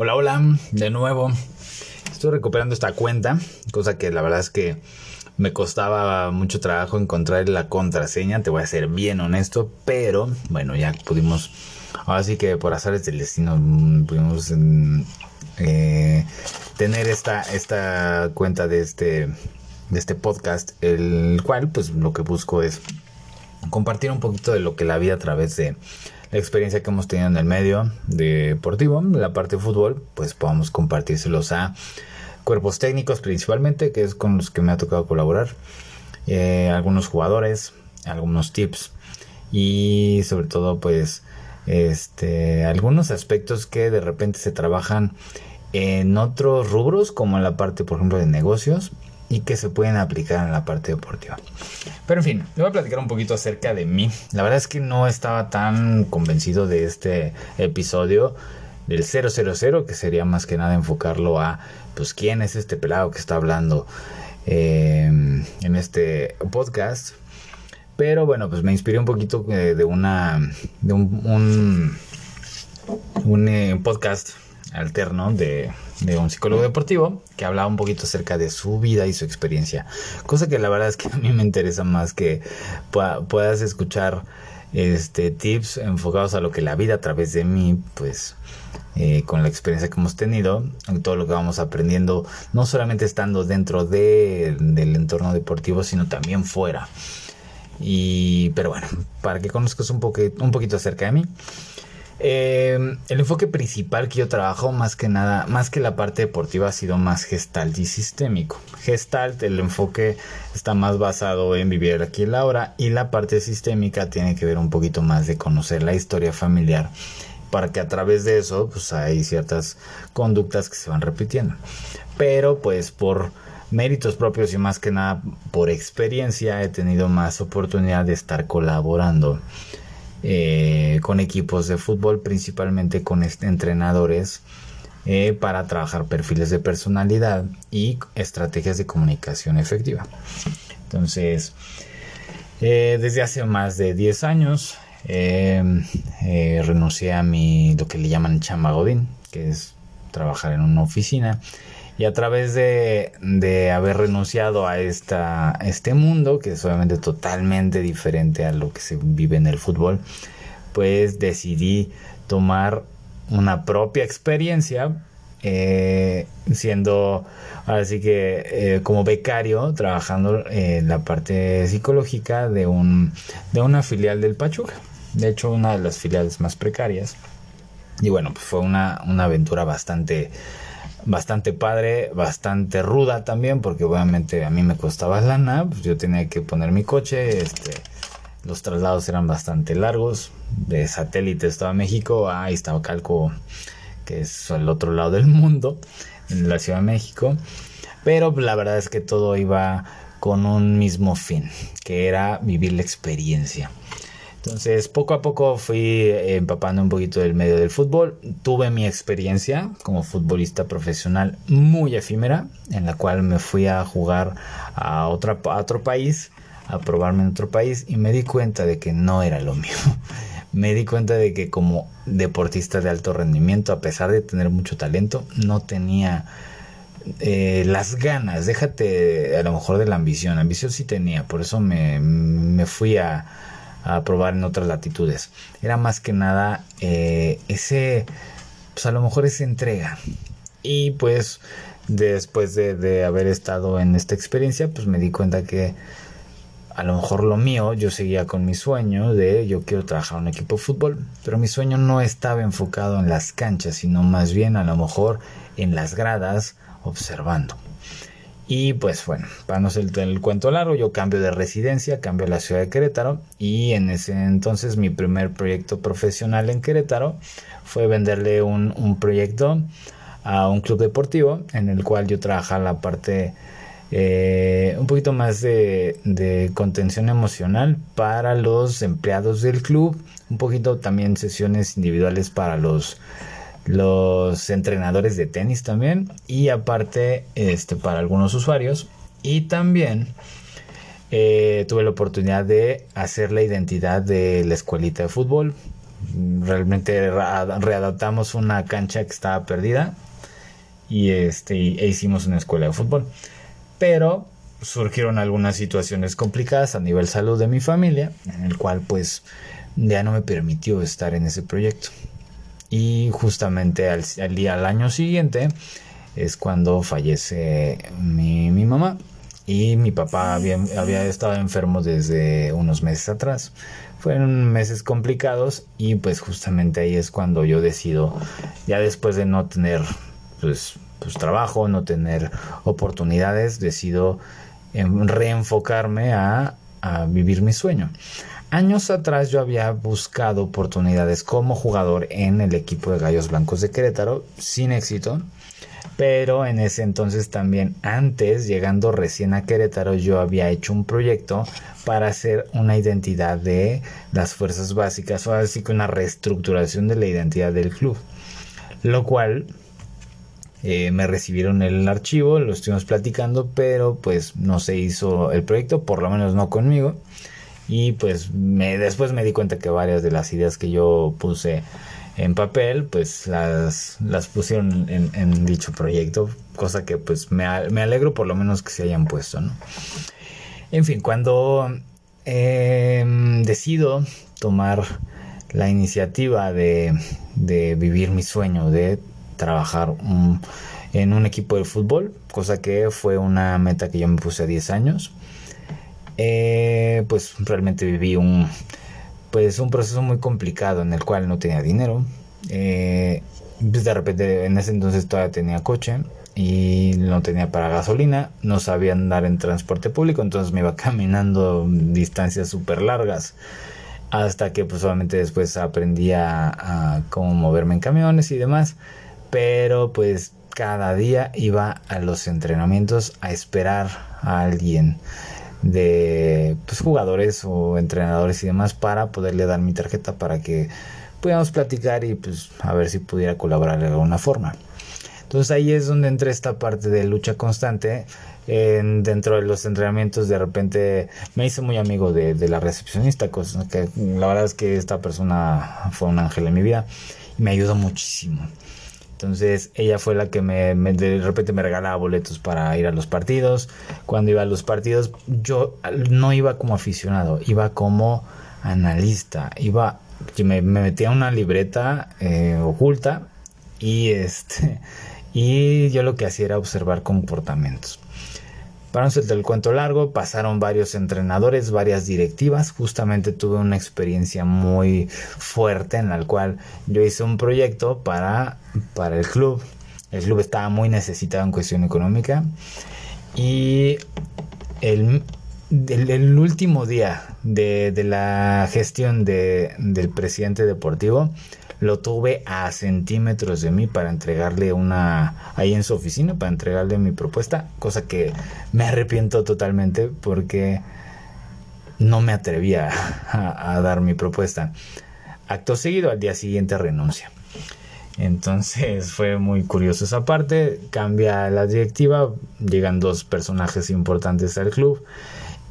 Hola, hola, de nuevo. Estoy recuperando esta cuenta, cosa que la verdad es que me costaba mucho trabajo encontrar la contraseña, te voy a ser bien honesto, pero bueno, ya pudimos, ahora sí que por azares del destino mm, pudimos mm, eh, tener esta, esta cuenta de este, de este podcast, el cual pues lo que busco es compartir un poquito de lo que la vida a través de la experiencia que hemos tenido en el medio deportivo, la parte de fútbol, pues podamos compartírselos a cuerpos técnicos principalmente, que es con los que me ha tocado colaborar, eh, algunos jugadores, algunos tips y sobre todo pues este algunos aspectos que de repente se trabajan en otros rubros como en la parte por ejemplo de negocios y que se pueden aplicar en la parte deportiva. Pero en fin, le voy a platicar un poquito acerca de mí. La verdad es que no estaba tan convencido de este episodio del 000, que sería más que nada enfocarlo a, pues, quién es este pelado que está hablando eh, en este podcast. Pero bueno, pues me inspiré un poquito eh, de una, de un, un, eh, podcast alterno de, un psicólogo deportivo que hablaba un poquito acerca de su vida y su experiencia. Cosa que la verdad es que a mí me interesa más que puedas escuchar este tips enfocados a lo que la vida a través de mí, pues eh, con la experiencia que hemos tenido, en todo lo que vamos aprendiendo, no solamente estando dentro de, del entorno deportivo, sino también fuera. Y, pero bueno, para que conozcas un, un poquito acerca de mí. Eh, el enfoque principal que yo trabajo, más que nada, más que la parte deportiva, ha sido más gestalt y sistémico. Gestalt, el enfoque está más basado en vivir aquí en la hora y la parte sistémica tiene que ver un poquito más de conocer la historia familiar para que a través de eso pues hay ciertas conductas que se van repitiendo. Pero pues por méritos propios y más que nada por experiencia he tenido más oportunidad de estar colaborando eh, con equipos de fútbol, principalmente con entrenadores, eh, para trabajar perfiles de personalidad y estrategias de comunicación efectiva. Entonces, eh, desde hace más de 10 años renuncié a mi, lo que le llaman chamba godín, que es trabajar en una oficina y a través de, de haber renunciado a esta, este mundo, que es obviamente totalmente diferente a lo que se vive en el fútbol, pues decidí tomar una propia experiencia eh, siendo así que eh, como becario trabajando en la parte psicológica de un de una filial del Pachuca. De hecho una de las filiales más precarias. Y bueno pues fue una, una aventura bastante bastante padre, bastante ruda también, porque obviamente a mí me costaba lana, pues yo tenía que poner mi coche, este, los traslados eran bastante largos, de satélite estaba México a Calco, que es el otro lado del mundo, en la Ciudad de México, pero la verdad es que todo iba con un mismo fin, que era vivir la experiencia. Entonces, poco a poco fui empapando un poquito del medio del fútbol. Tuve mi experiencia como futbolista profesional muy efímera, en la cual me fui a jugar a, otra, otro país, a probarme en otro país, y me di cuenta de que no era lo mío. me di cuenta de que como deportista de alto rendimiento, a pesar de tener mucho talento, no tenía eh, las ganas, déjate a lo mejor de la ambición, ambición sí tenía, por eso me fui a a probar en otras latitudes. Era más que nada eh, ese, pues a lo mejor esa entrega. Y pues después de, haber estado en esta experiencia, pues me di cuenta que a lo mejor lo mío, yo seguía con mi sueño de yo quiero trabajar en un equipo de fútbol, pero mi sueño no estaba enfocado en las canchas, sino más bien a lo mejor en las gradas observando. Y pues bueno, para no ser el cuento largo, yo cambio de residencia, cambio a la ciudad de Querétaro y en ese entonces mi primer proyecto profesional en Querétaro fue venderle un, proyecto a un club deportivo en el cual yo trabajaba la parte eh, un poquito más de, contención emocional para los empleados del club, un poquito también sesiones individuales para los los entrenadores de tenis también y aparte este para algunos usuarios y también eh, tuve la oportunidad de hacer la identidad de la escuelita de fútbol realmente readaptamos una cancha que estaba perdida y este e hicimos una escuela de fútbol. Pero surgieron algunas situaciones complicadas a nivel salud de mi familia, en el cual pues ya no me permitió estar en ese proyecto. Y justamente al, día, al año siguiente, es cuando fallece mi, mi mamá. Y mi papá había, había, estado enfermo desde unos meses atrás. Fueron meses complicados y pues justamente ahí es cuando yo decido, ya después de no tener pues, pues trabajo, no tener oportunidades, decido reenfocarme a, a vivir mi sueño. Años atrás yo había buscado oportunidades como jugador en el equipo de Gallos Blancos de Querétaro, sin éxito. Pero en ese entonces también, antes, llegando recién a Querétaro, yo había hecho un proyecto para hacer una identidad de las fuerzas básicas, o así que una reestructuración de la identidad del club. Lo cual eh, me recibieron el archivo, lo estuvimos platicando, pero pues no se hizo el proyecto, por lo menos no conmigo. Y pues me, después me di cuenta que varias de las ideas que yo puse en papel, pues las, las pusieron en, dicho proyecto, cosa que pues me, alegro por lo menos que se hayan puesto, ¿no? En fin, cuando em, decido tomar la iniciativa de, de, vivir mi sueño, de trabajar en un equipo de fútbol, cosa que fue una meta que yo me puse a 10 años, eh, pues realmente viví un pues un proceso muy complicado en el cual no tenía dinero. Eh, pues de repente en ese entonces todavía tenía coche y no tenía para gasolina, no sabía andar en transporte público, entonces me iba caminando distancias súper largas hasta que pues solamente después aprendí a, a, cómo moverme en camiones y demás, pero pues cada día iba a los entrenamientos a esperar a alguien de pues, jugadores o entrenadores y demás para poderle dar mi tarjeta para que pudiéramos platicar y pues a ver si pudiera colaborar de alguna forma. Entonces ahí es donde entra esta parte de lucha constante. En, dentro de los entrenamientos de repente me hice muy amigo de, de la recepcionista, cosa que la verdad es que esta persona fue un ángel en mi vida y me ayudó muchísimo. Entonces ella fue la que me, de repente me regalaba boletos para ir a los partidos. Cuando iba a los partidos yo no iba como aficionado, iba como analista. Iba, me, me metía una libreta eh, oculta y este y yo lo que hacía era observar comportamientos. Para no ser el cuento largo, pasaron varios entrenadores, varias directivas. Justamente tuve una experiencia muy fuerte en la cual yo hice un proyecto para, para el club. El club estaba muy necesitado en cuestión económica. Y el, el, último día de, de la gestión de, del presidente deportivo, lo tuve a centímetros de mí para entregarle una ahí en su oficina para entregarle mi propuesta cosa que me arrepiento totalmente porque no me atrevía a, dar mi propuesta. Acto seguido al día siguiente renuncia. Entonces fue muy curioso esa parte cambia la directiva llegan dos personajes importantes al club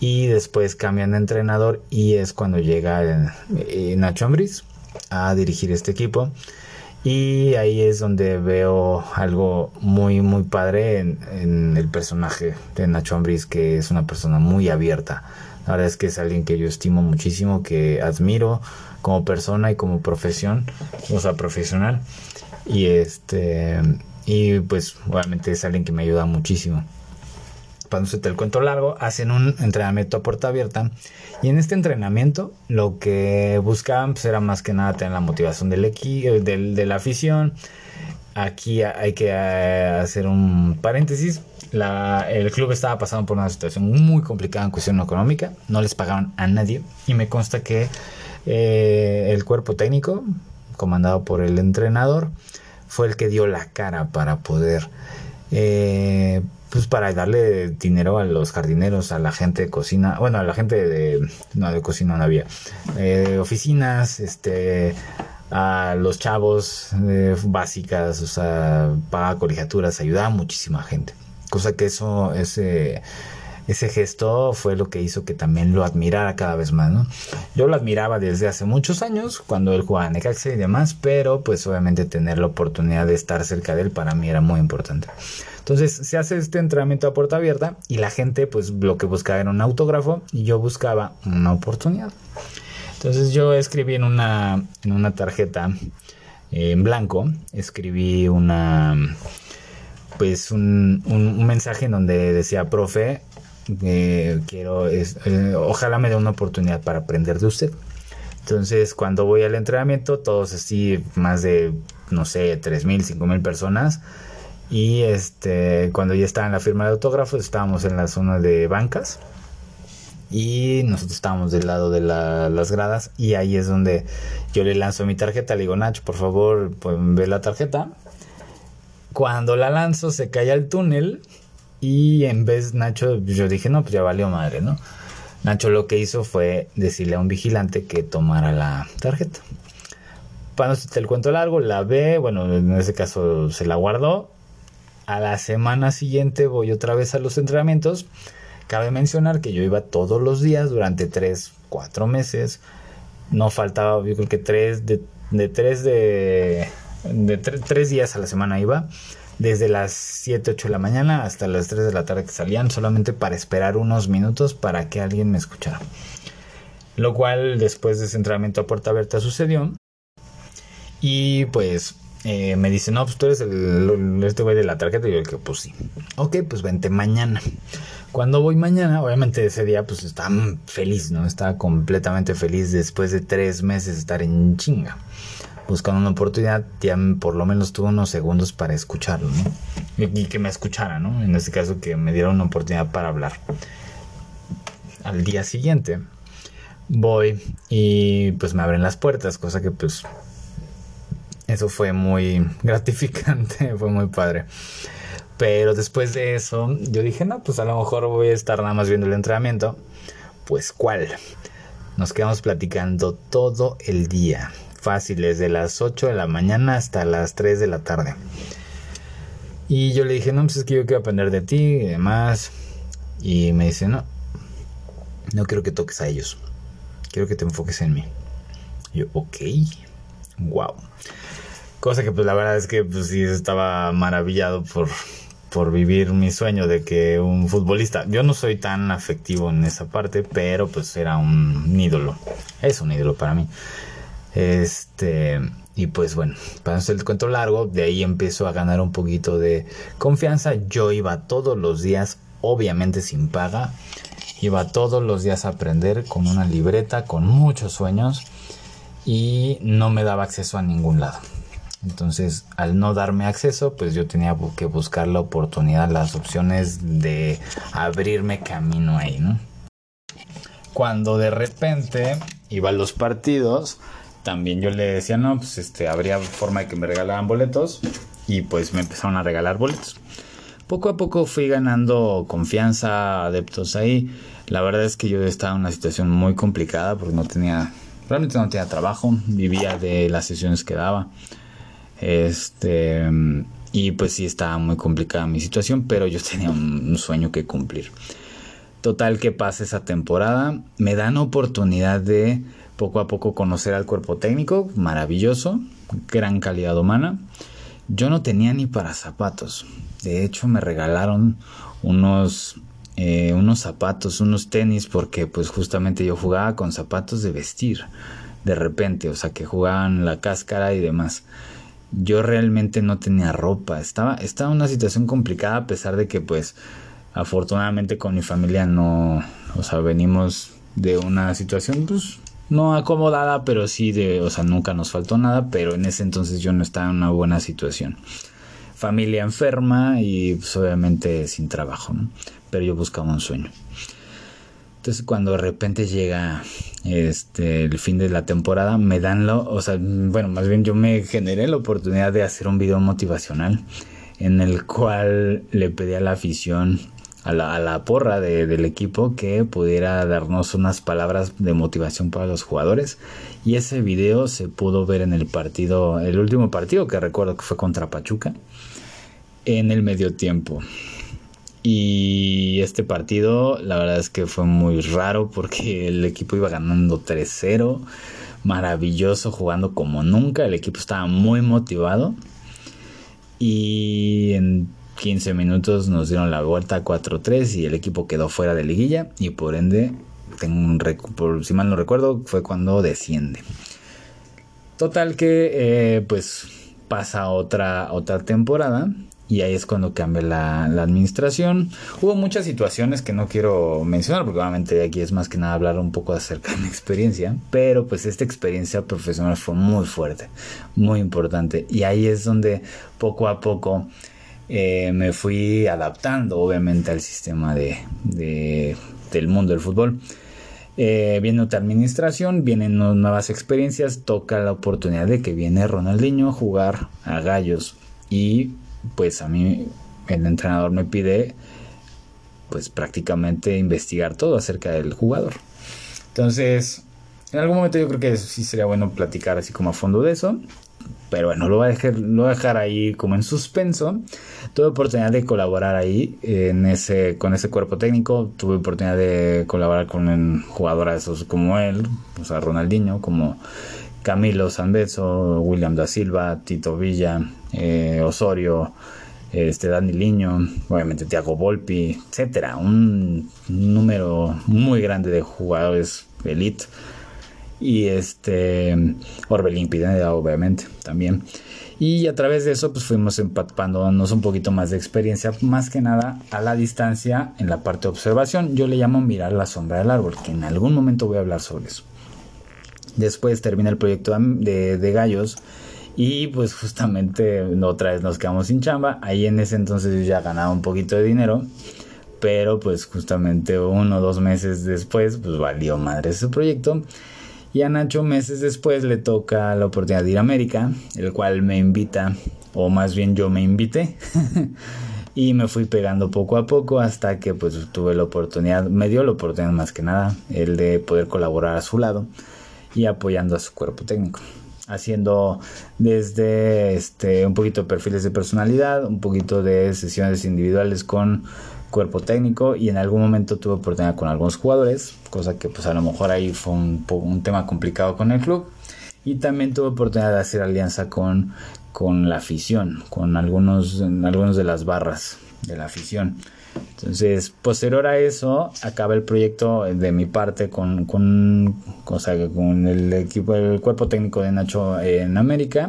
y después cambian de entrenador y es cuando llega eh, Nacho Ambriz a dirigir este equipo. Y ahí es donde veo algo muy, muy padre en, el personaje de Nacho Ambriz, que es una persona muy abierta. La verdad es que es alguien que yo estimo muchísimo, que admiro como persona y como profesión, o sea, profesional. Y este, y pues obviamente es alguien que me ayuda muchísimo para no el cuento largo, hacen un entrenamiento a puerta abierta. Y en este entrenamiento lo que buscaban pues, era más que nada tener la motivación del equipo, eh, de la afición. Aquí hay que eh, hacer un paréntesis. el club estaba pasando por una situación muy complicada en cuestión económica. No les pagaban a nadie. Y me consta que eh, el cuerpo técnico, comandado por el entrenador, fue el que dio la cara para poder pues para darle dinero a los jardineros, a la gente de cocina, bueno, a la gente de, no, de cocina no había, eh, oficinas, este, a los chavos eh, básicas, o sea, paga colegiaturas, ayudaba a muchísima gente. Cosa que eso es, ese gesto fue lo que hizo que también lo admirara cada vez más, ¿no? Yo lo admiraba desde hace muchos años, cuando él jugaba en Necaxa y demás, pero pues obviamente tener la oportunidad de estar cerca de él para mí era muy importante. Entonces se hace este entrenamiento a puerta abierta y la gente pues lo que buscaba era un autógrafo y yo buscaba una oportunidad. Entonces yo escribí en una, en una tarjeta eh, en blanco, escribí una pues un, un, mensaje en donde decía, profe, eh, quiero, eh, ojalá me dé una oportunidad para aprender de usted. Entonces, cuando voy al entrenamiento, todos así, más de, no sé, tres mil, cinco mil personas. Y este, cuando ya estaba en la firma de autógrafos, estábamos en la zona de bancas. Y nosotros estábamos del lado de las gradas. Y ahí es donde yo le lanzo mi tarjeta. Le digo, Nacho, por favor, pues, ve la tarjeta. Cuando la lanzo, se cae al túnel y en vez Nacho, yo dije, no, pues ya valió madre, ¿no? Nacho lo que hizo fue decirle a un vigilante que tomara la tarjeta. Para no el cuento largo, la ve, bueno, en ese caso se la guardó. A la semana siguiente voy otra vez a los entrenamientos. Cabe mencionar que yo iba todos los días durante tres, cuatro meses. No faltaba, yo creo que tres, de, de de, de tres días a la semana iba desde las 7, 8 de la mañana hasta las 3 de la tarde que salían, solamente para esperar unos minutos para que alguien me escuchara. Lo cual después de ese entrenamiento a puerta abierta sucedió. Y pues eh, me dice, no, pues tú eres el, este güey de la tarjeta. Y yo que pues sí. Ok, pues vente mañana. Cuando voy mañana, obviamente ese día pues estaba feliz, ¿no? Estaba completamente feliz después de tres meses de estar en chinga buscando una oportunidad, ya por lo menos tuve unos segundos para escucharlo, ¿no? Y, que me escuchara, ¿no? En este caso, que me dieron una oportunidad para hablar. Al día siguiente, voy y pues me abren las puertas, cosa que pues eso fue muy gratificante, fue muy padre. Pero después de eso, yo dije, no, pues a lo mejor voy a estar nada más viendo el entrenamiento. Pues cuál. Nos quedamos platicando todo el día fácil, desde las 8 de la mañana hasta las 3 de la tarde. Y yo le dije, no, pues es que yo quiero aprender de ti y demás. Y me dice, no, no quiero que toques a ellos. Quiero que te enfoques en mí. Yo, ok, wow. Cosa que pues la verdad es que pues sí estaba maravillado por, por vivir mi sueño de que un futbolista, yo no soy tan afectivo en esa parte, pero pues era un ídolo. Es un ídolo para mí. Este, y pues bueno, para hacer el cuento largo, de ahí empiezo a ganar un poquito de confianza. Yo iba todos los días, obviamente sin paga, iba todos los días a aprender con una libreta, con muchos sueños y no me daba acceso a ningún lado. Entonces, al no darme acceso, pues yo tenía que buscar la oportunidad, las opciones de abrirme camino ahí, ¿no? Cuando de repente iba a los partidos, también yo le decía, no, pues este, habría forma de que me regalaran boletos y pues me empezaron a regalar boletos. Poco a poco fui ganando confianza, adeptos ahí. La verdad es que yo estaba en una situación muy complicada porque no tenía, realmente no tenía trabajo, vivía de las sesiones que daba. Este, y pues sí estaba muy complicada mi situación, pero yo tenía un sueño que cumplir. Total que pasa esa temporada, me dan oportunidad de poco a poco conocer al cuerpo técnico, maravilloso, gran calidad humana. Yo no tenía ni para zapatos. De hecho, me regalaron unos, eh, unos zapatos, unos tenis, porque pues justamente yo jugaba con zapatos de vestir de repente, o sea, que jugaban la cáscara y demás. Yo realmente no tenía ropa, estaba, estaba en una situación complicada a pesar de que pues afortunadamente con mi familia no, o sea, venimos de una situación pues no acomodada, pero sí de, o sea, nunca nos faltó nada, pero en ese entonces yo no estaba en una buena situación. Familia enferma y pues, obviamente sin trabajo, ¿no? Pero yo buscaba un sueño. Entonces cuando de repente llega este el fin de la temporada, me dan lo, o sea, bueno, más bien yo me generé la oportunidad de hacer un video motivacional en el cual le pedí a la afición a la, porra del equipo que pudiera darnos unas palabras de motivación para los jugadores. Y ese video se pudo ver en el partido, el último partido que recuerdo que fue contra Pachuca, en el medio tiempo. Y este partido, la verdad es que fue muy raro porque el equipo iba ganando 3-0. Maravilloso, jugando como nunca. El equipo estaba muy motivado. Y en 15 minutos nos dieron la vuelta 4-3 y el equipo quedó fuera de liguilla. Y por ende, tengo un por, si mal no recuerdo, fue cuando desciende. Total que eh, pues pasa otra, otra temporada y ahí es cuando cambia la, administración. Hubo muchas situaciones que no quiero mencionar porque obviamente aquí es más que nada hablar un poco acerca de mi experiencia, pero pues esta experiencia profesional fue muy fuerte, muy importante y ahí es donde poco a poco eh, me fui adaptando obviamente al sistema de, del mundo del fútbol. Eh, viene otra administración, vienen nuevas experiencias, toca la oportunidad de que viene Ronaldinho a jugar a gallos y pues a mí el entrenador me pide pues prácticamente investigar todo acerca del jugador. Entonces, en algún momento yo creo que sí sería bueno platicar así como a fondo de eso. Pero bueno, lo voy a dejar, lo dejar ahí como en suspenso. Tuve oportunidad de colaborar ahí en ese, con ese cuerpo técnico. Tuve oportunidad de colaborar con jugadores como él, o sea, Ronaldinho, como Camilo Sanbeso, William da Silva, Tito Villa, eh, Osorio, este Dani Liño, obviamente Thiago Volpi, etcétera, un número muy grande de jugadores elite. Y este Orbelín Pineda obviamente también. Y a través de eso pues fuimos empapándonos un poquito más de experiencia más que nada a la distancia en la parte de observación. Yo le llamo mirar la sombra del árbol que en algún momento voy a hablar sobre eso después termina el proyecto de, de gallos y pues justamente otra vez nos quedamos sin chamba. Ahí en ese entonces yo ya ganaba un poquito de dinero. Pero pues justamente uno o dos meses después pues valió madre ese proyecto. Y a Nacho meses después le toca la oportunidad de ir a América, el cual me invita, o más bien yo me invité. y me fui pegando poco a poco hasta que pues tuve la oportunidad, me dio la oportunidad más que nada, el de poder colaborar a su lado y apoyando a su cuerpo técnico haciendo desde este un poquito de perfiles de personalidad, un poquito de sesiones individuales con cuerpo técnico y en algún momento tuve oportunidad con algunos jugadores, cosa que pues a lo mejor ahí fue un, un tema complicado con el club y también tuve oportunidad de hacer alianza con, con la afición, con algunos, algunos de las barras de la afición. Entonces, posterior a eso, acaba el proyecto de mi parte con, con, con el equipo, el cuerpo técnico de Nacho en América.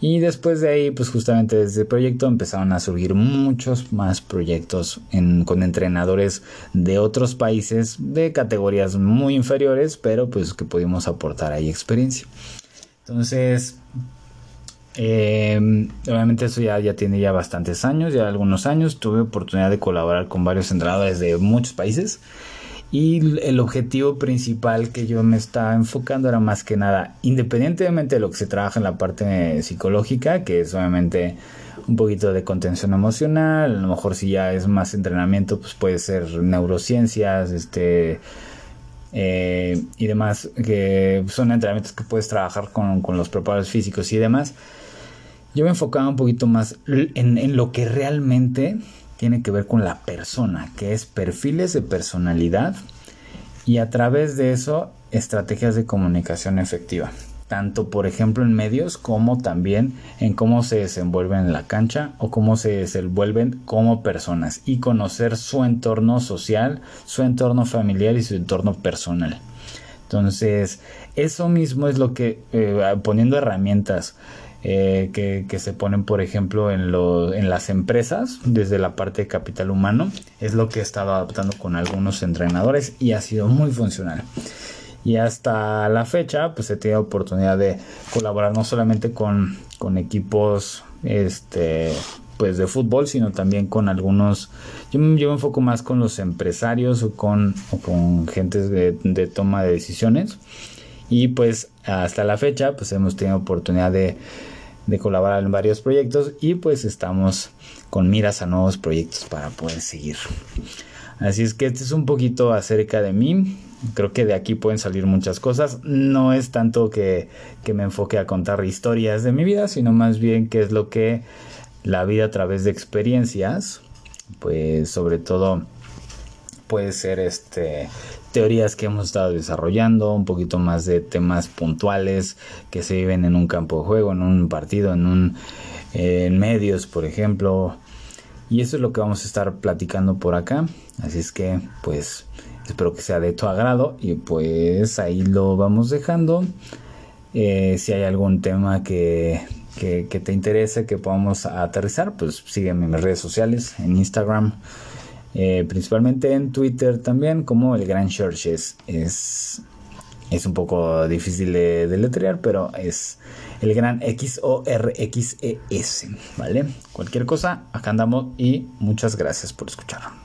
Y después de ahí, pues justamente desde el proyecto empezaron a surgir muchos más proyectos con entrenadores de otros países de categorías muy inferiores, pero pues que pudimos aportar ahí experiencia. Entonces, eh, obviamente eso ya, ya tiene ya bastantes años, ya algunos años. Tuve oportunidad de colaborar con varios entrenadores de muchos países. Y el objetivo principal que yo me estaba enfocando era más que nada, independientemente de lo que se trabaja en la parte psicológica, que es obviamente un poquito de contención emocional, a lo mejor si ya es más entrenamiento, pues puede ser neurociencias, este... Eh, y demás, que son entrenamientos que puedes trabajar con, con los preparadores físicos y demás yo me enfocaba un poquito más en, lo que realmente tiene que ver con la persona, que es perfiles de personalidad y a través de eso estrategias de comunicación efectiva, tanto por ejemplo en medios como también en cómo se desenvuelven en la cancha o cómo se desenvuelven como personas y conocer su entorno social, su entorno familiar y su entorno personal. Entonces, eso mismo es lo que, eh, poniendo herramientas eh, que, se ponen, por ejemplo, en, lo, en las empresas, desde la parte de capital humano, es lo que he estado adaptando con algunos entrenadores y ha sido muy funcional. Y hasta la fecha, pues he tenido oportunidad de colaborar no solamente con, con equipos este, pues de fútbol, sino también con algunos, yo, me enfoco más con los empresarios o con, con gentes de, de, toma de decisiones. Y pues hasta la fecha, pues hemos tenido oportunidad de de colaborar en varios proyectos y pues estamos con miras a nuevos proyectos para poder seguir. Así es que este es un poquito acerca de mí. Creo que de aquí pueden salir muchas cosas. No es tanto que, que me enfoque a contar historias de mi vida, sino más bien que es lo que la vida a través de experiencias pues sobre todo puede ser este teorías que hemos estado desarrollando, un poquito más de temas puntuales que se viven en un campo de juego, en un partido, en un en medios, por ejemplo. Y eso es lo que vamos a estar platicando por acá. Así es que, pues, espero que sea de tu agrado. Y pues ahí lo vamos dejando. Eh, si hay algún tema que, que, te interese que podamos aterrizar, pues sígueme en mis redes sociales, en Instagram, eh, principalmente en Twitter también, como el Gran Churches. Es, es un poco difícil de, de letrear, pero es el gran X O R X E S, ¿vale? Cualquier cosa, acá andamos y muchas gracias por escuchar.